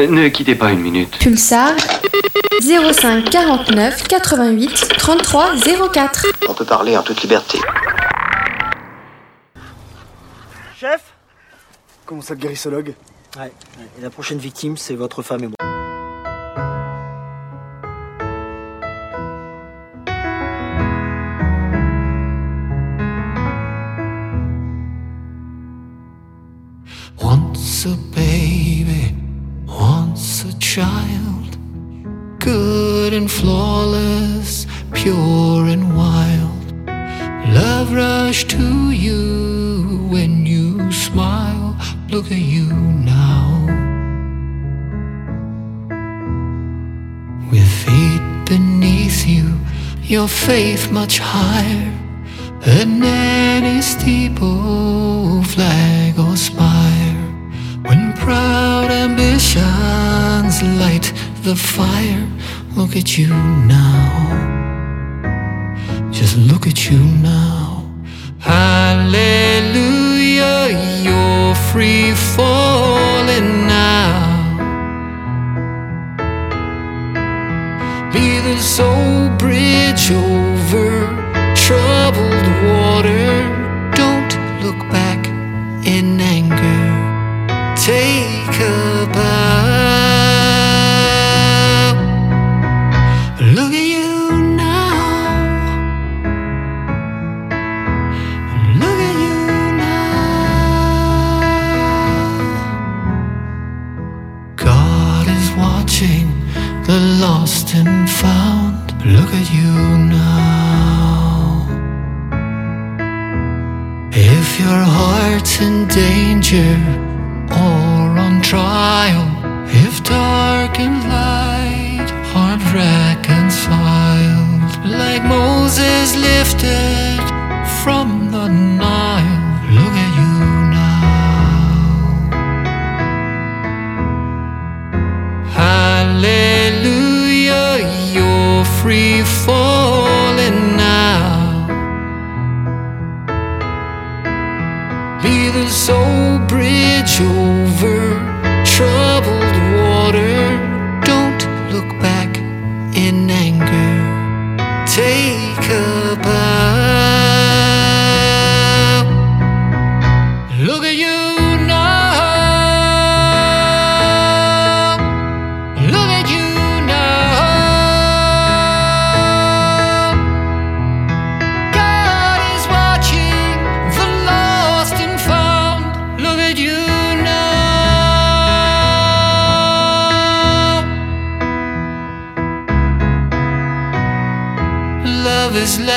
Euh, ne quittez pas une minute. Pulsar 05 49 88 33 04. On peut parler en toute liberté. Chef? Comment ça, le guérissologue Ouais. La prochaine victime, c'est votre femme et moi. faith much higher than any steeple, flag, or spire. When proud ambitions light the fire, look at you now. Just look at you now.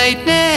lightning.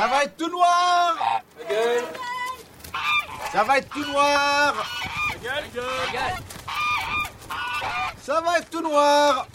Ça va être tout noir. Ça va être tout noir. Ça va être tout noir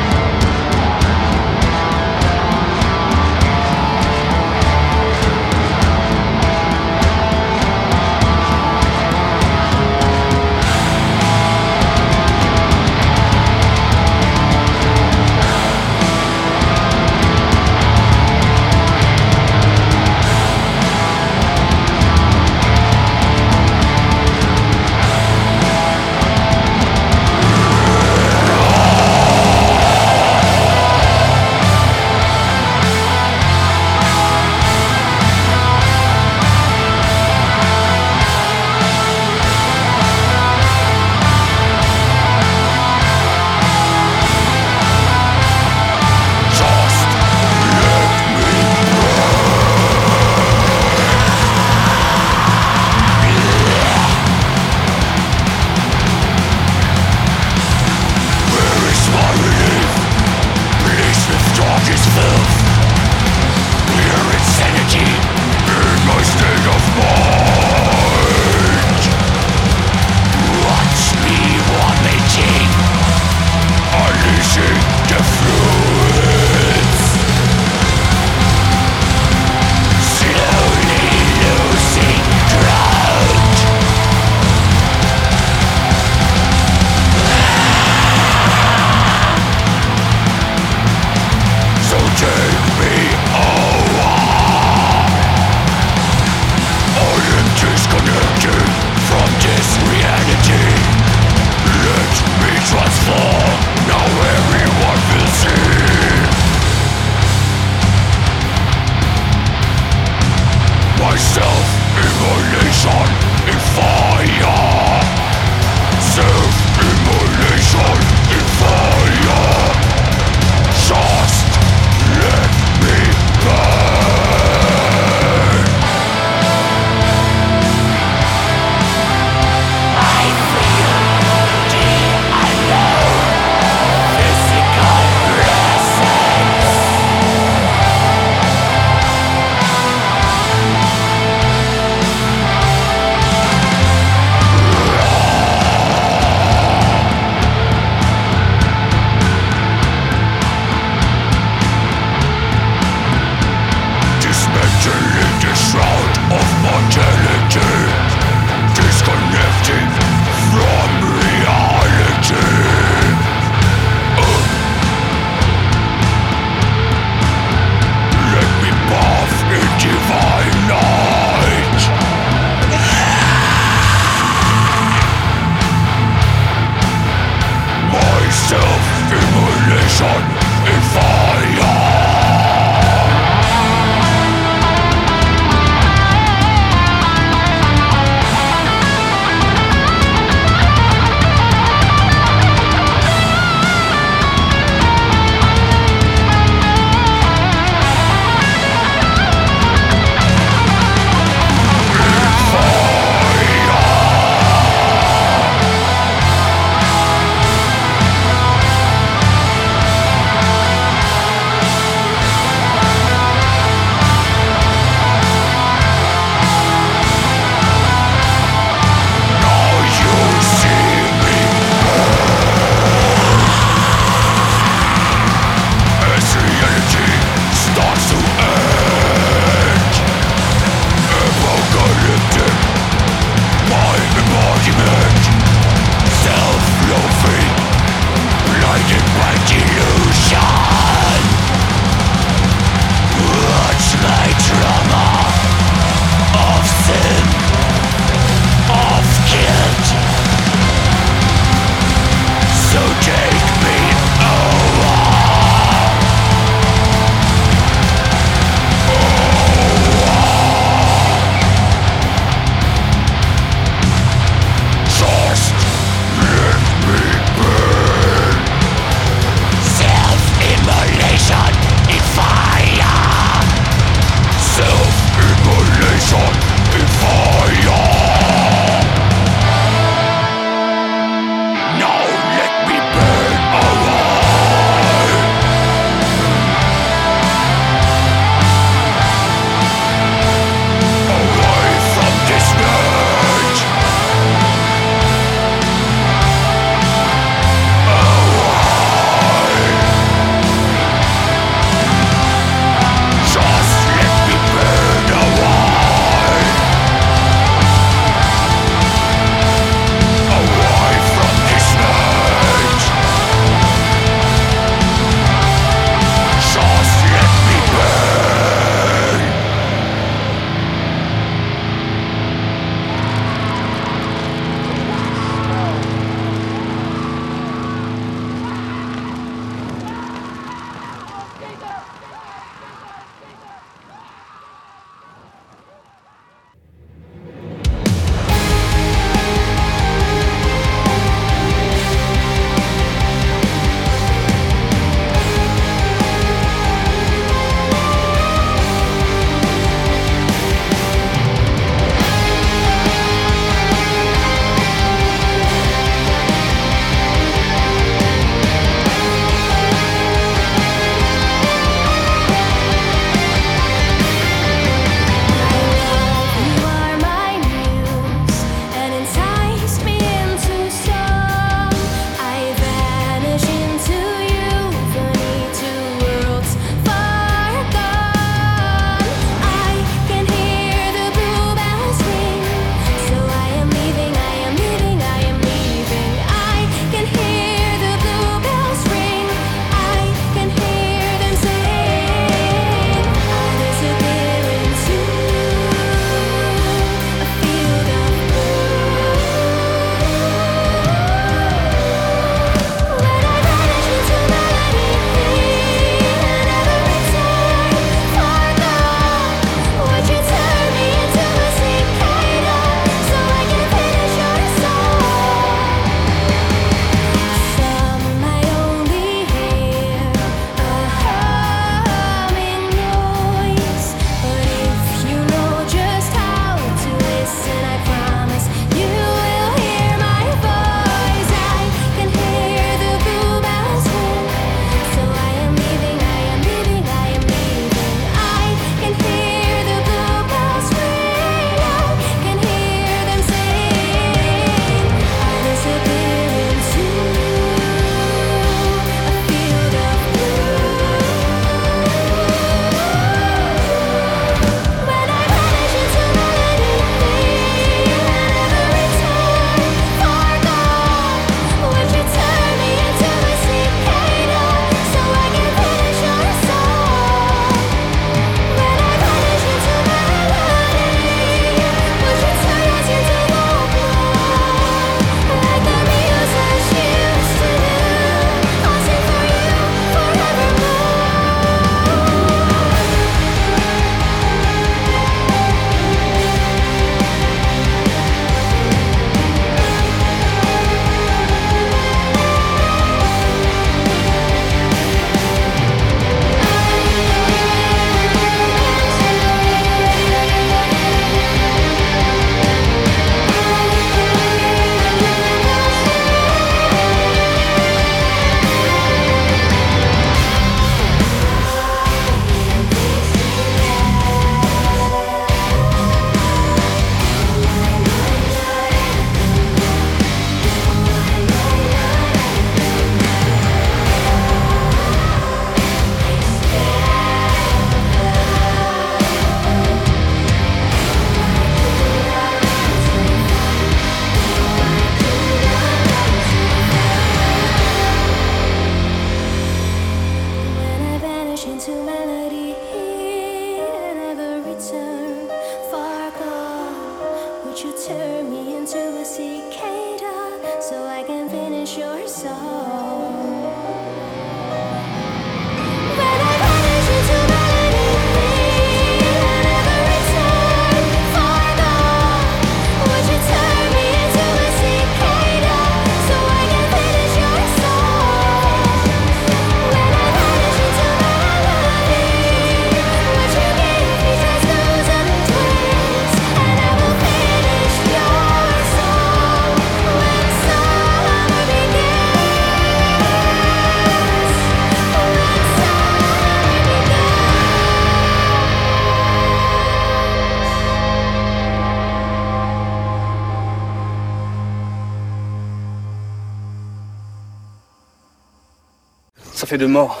deux morts.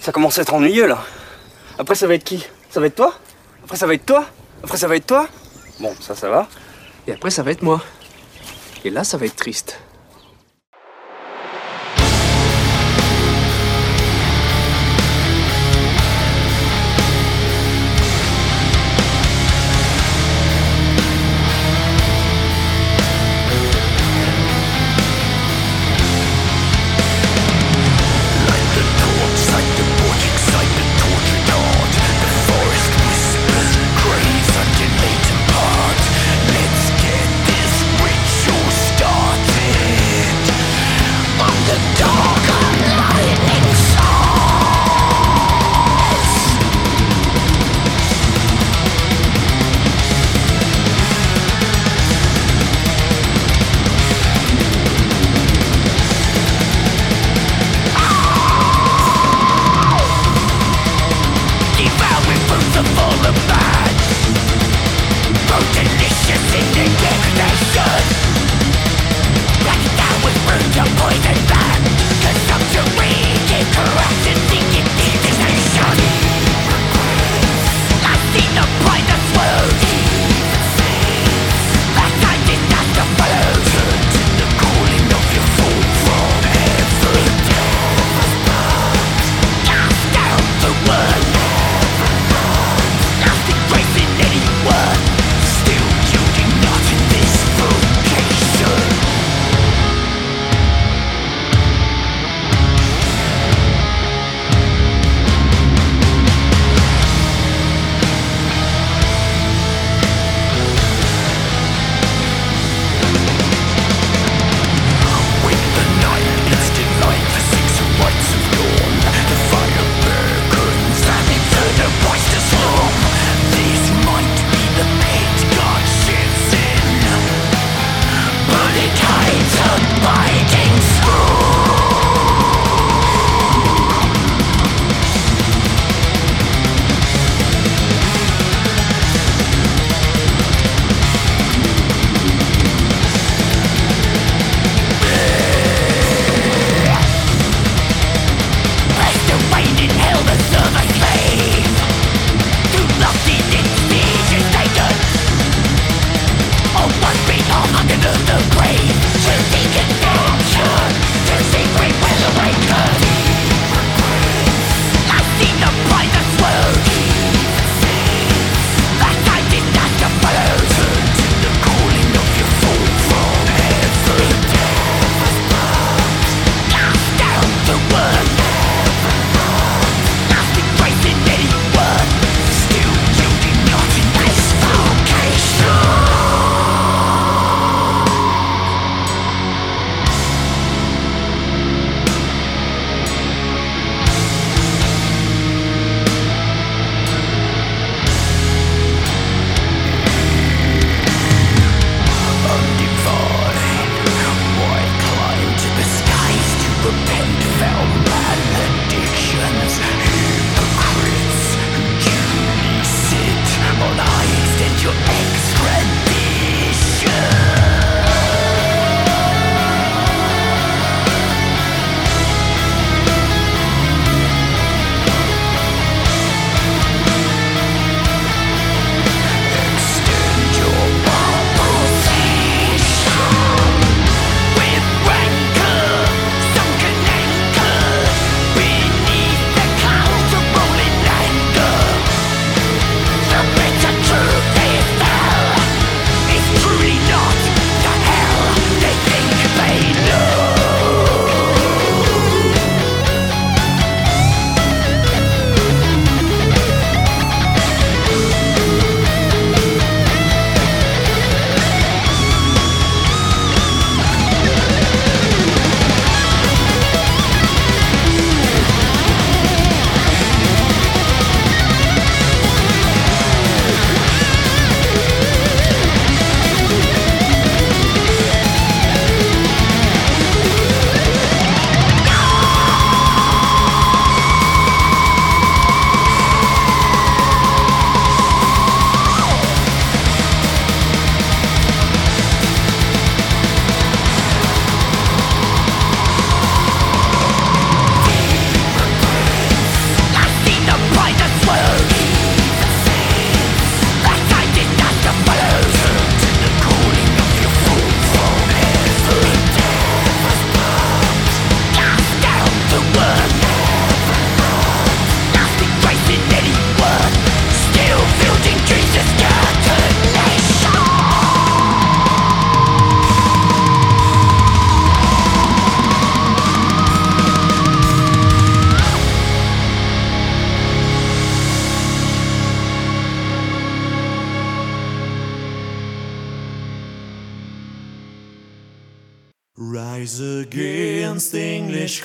Ça commence à être ennuyeux là. Après ça va être qui? Ça va être toi? Après ça va être toi? Après ça va être toi? Bon, ça ça va. Et après ça va être moi. Et là ça va être triste.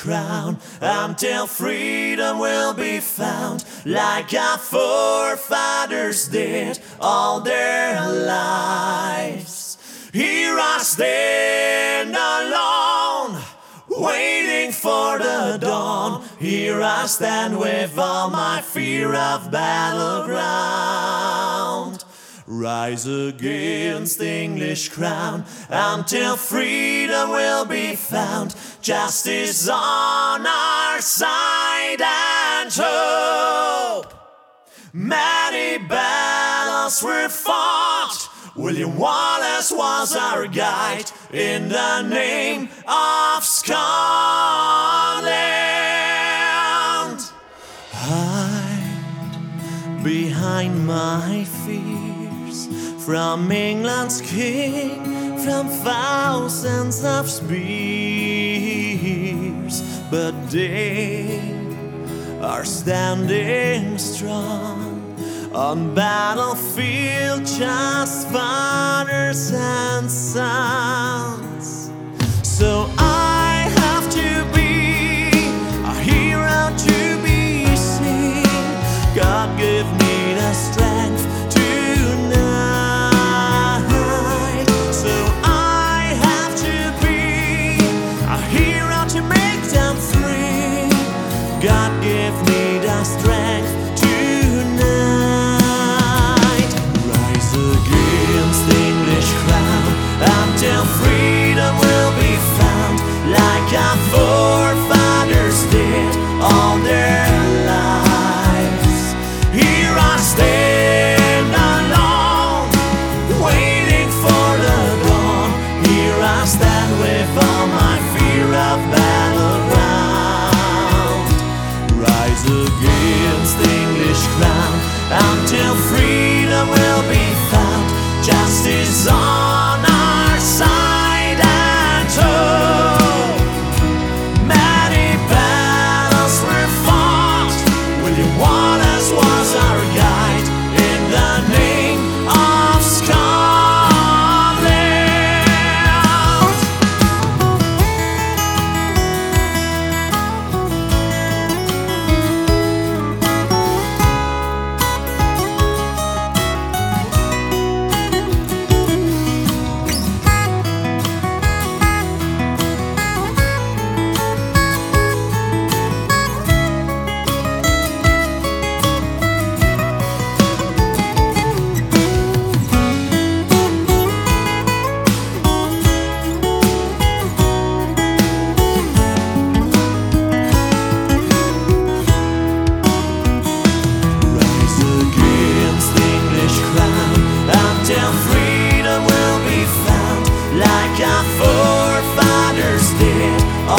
Crown until freedom will be found, like our forefathers did all their lives. Here I stand alone, waiting for the dawn. Here I stand with all my fear of battleground. Rise against the English crown until freedom will be found. Justice on our side and hope. Many battles were fought. William Wallace was our guide in the name of Scotland. Hide behind my from England's king, from thousands of spears, but they are standing strong on battlefield, just fathers and sons. So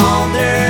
on their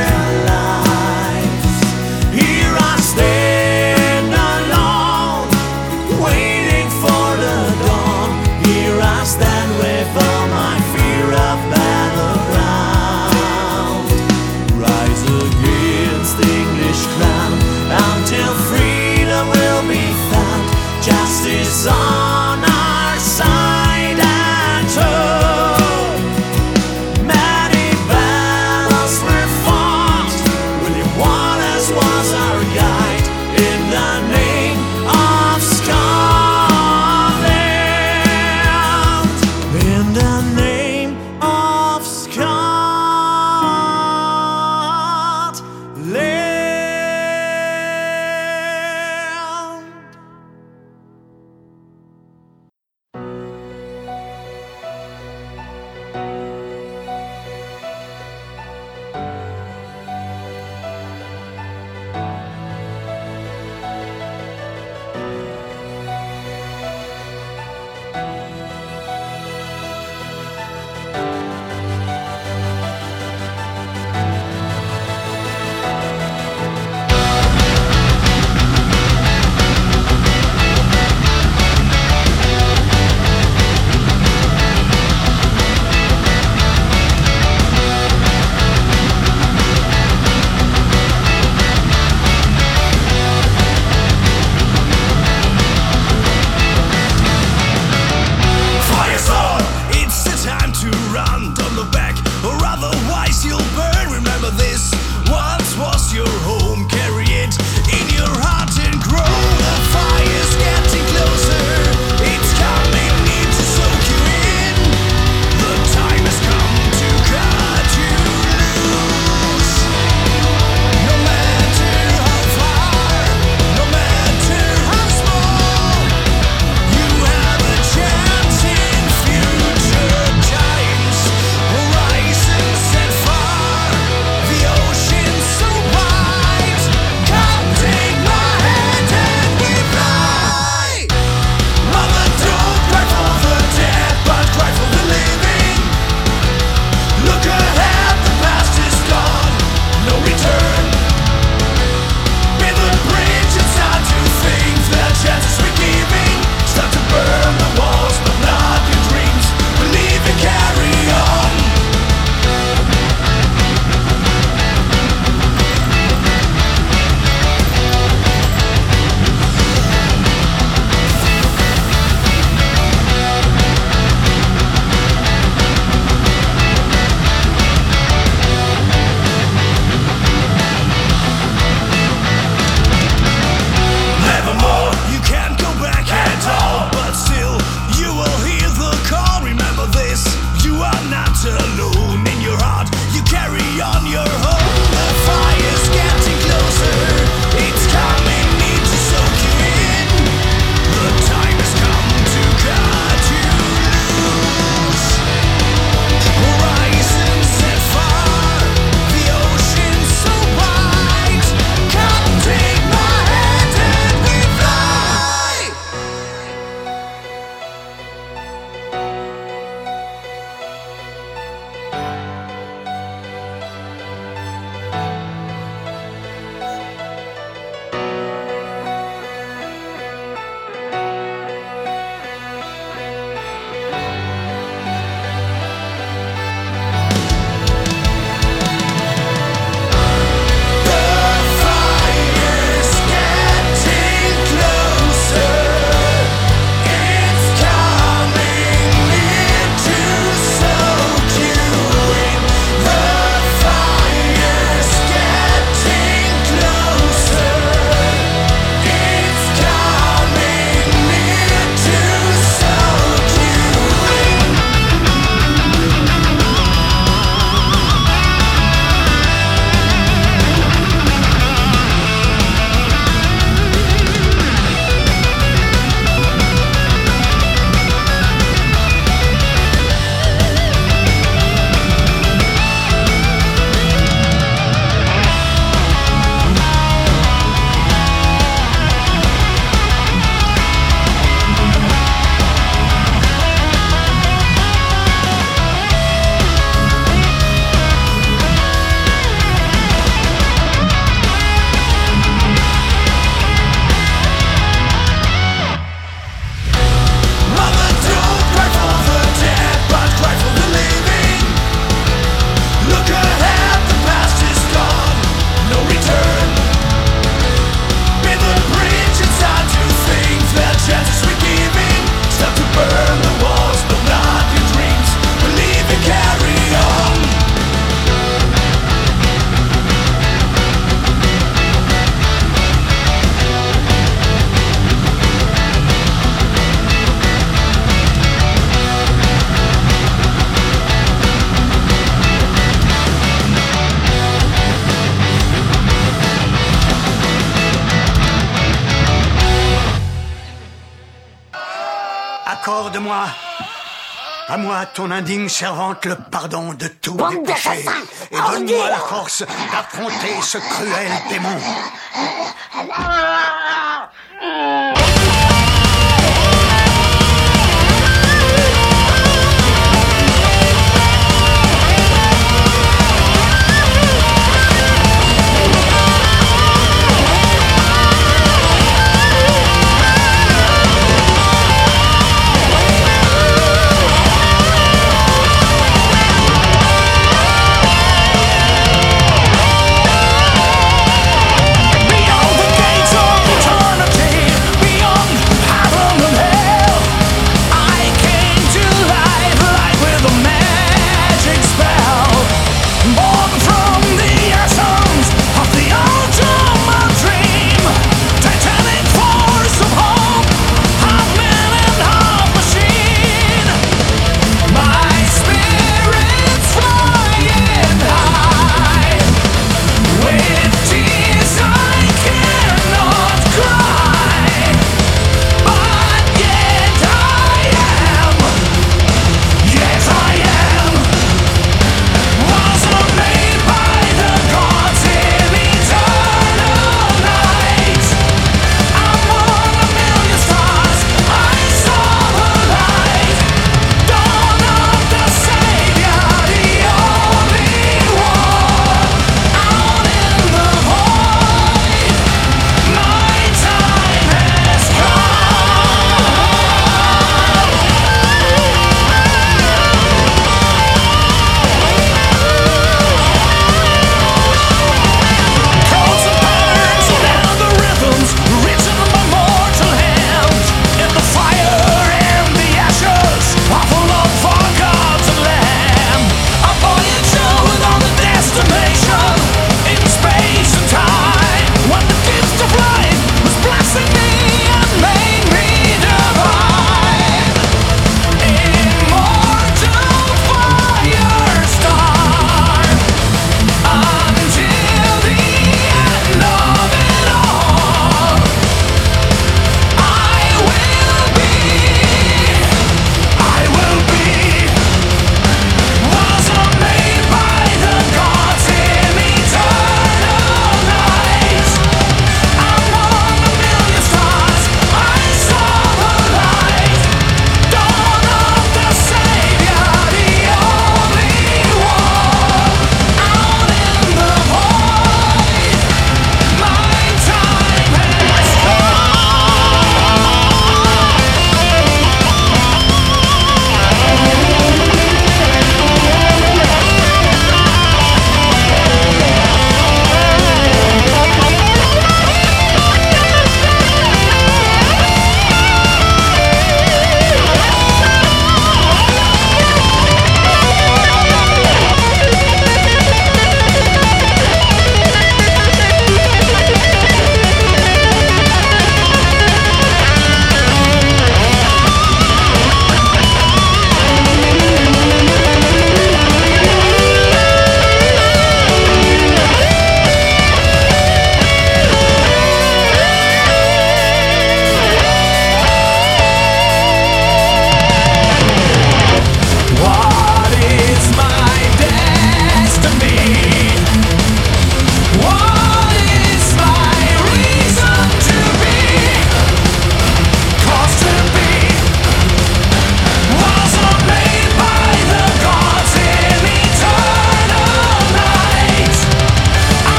à moi, ton indigne servante, le pardon de tous Bande mes péchés. Et donne-moi la force d'affronter ce cruel démon.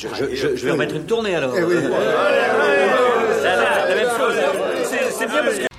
Je, je, je, je vais remettre une tournée alors. Eh oui. La, même chose. C'est bien parce que.